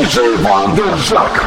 DJ Vanderzack. DJ Wanderzak.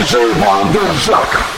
DJ Wanderzak.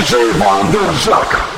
DJ Wanderzak.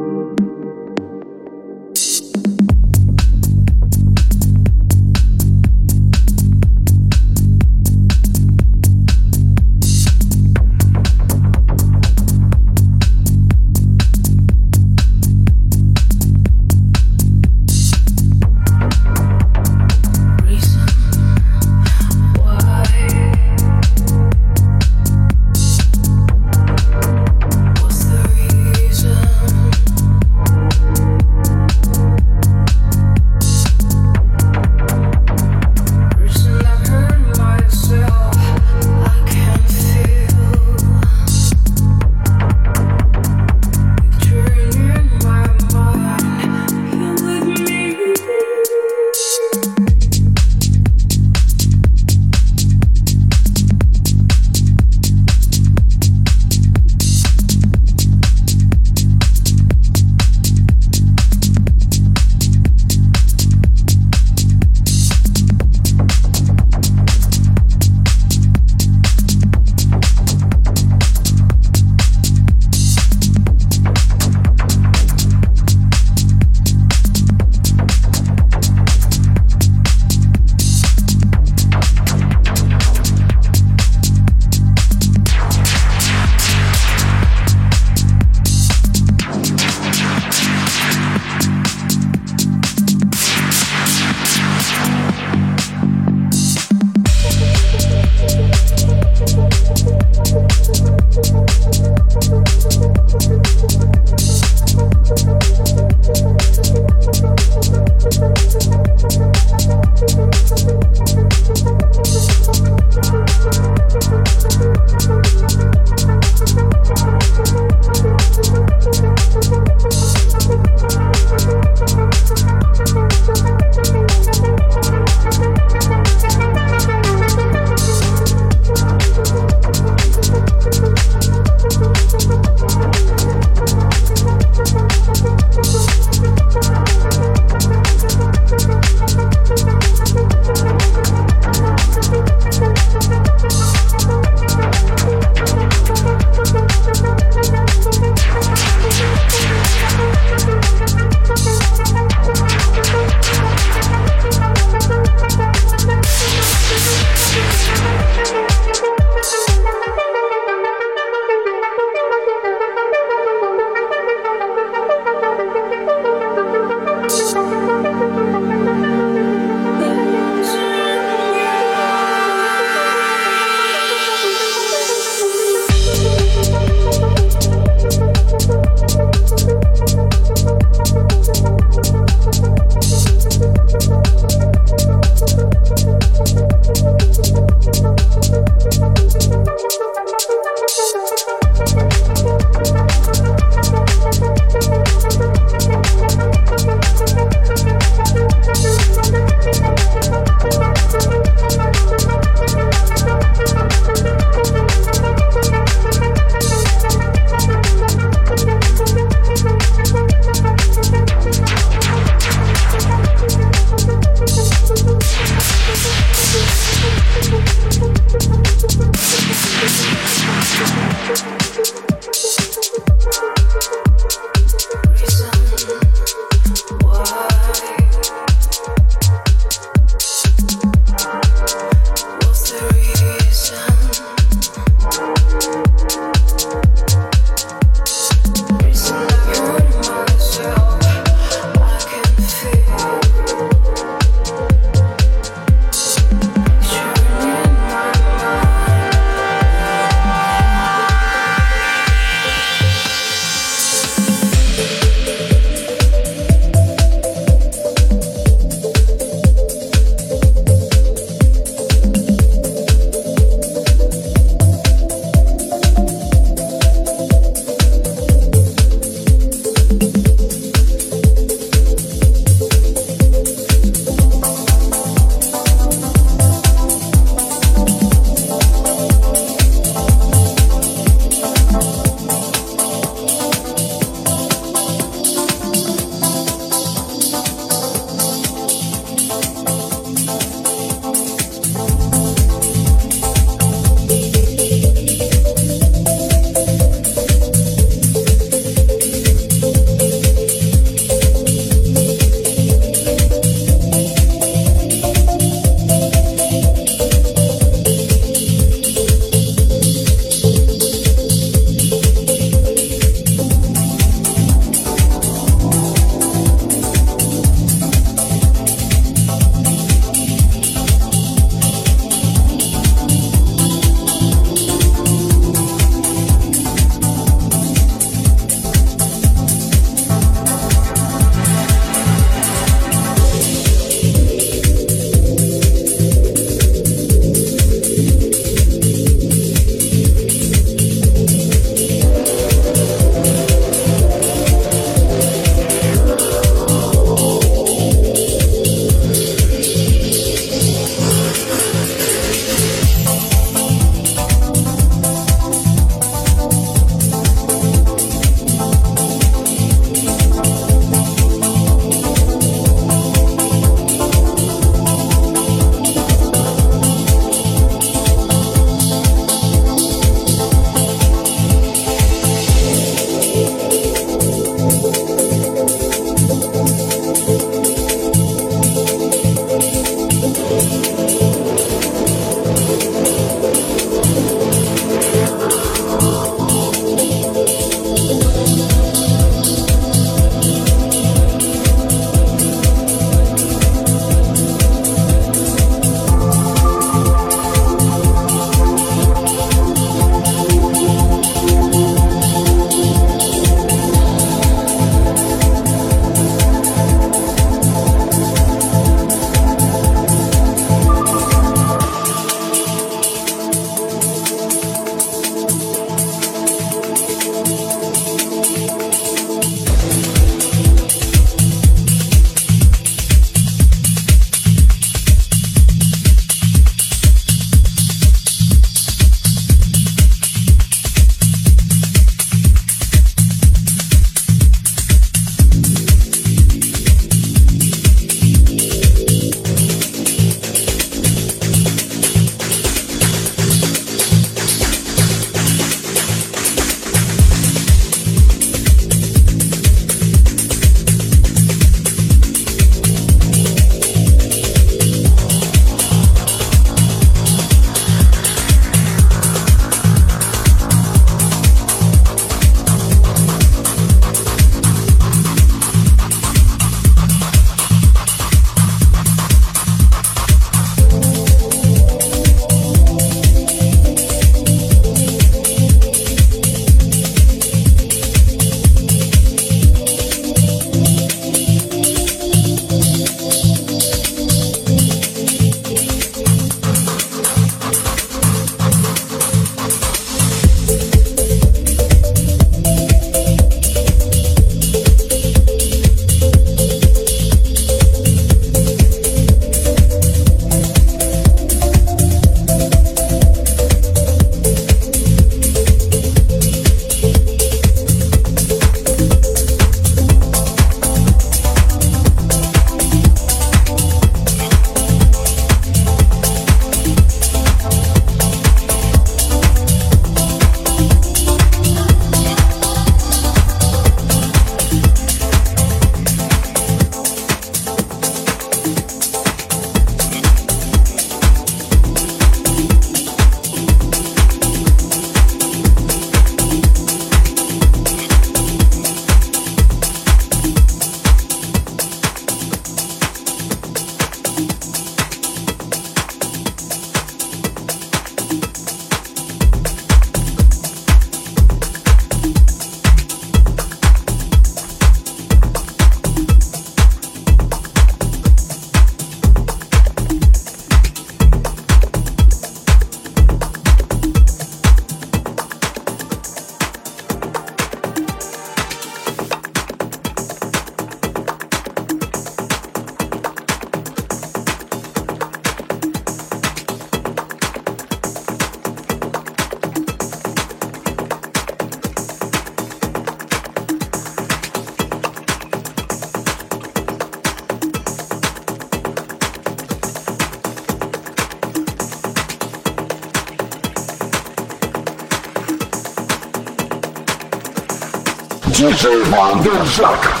Never, never thought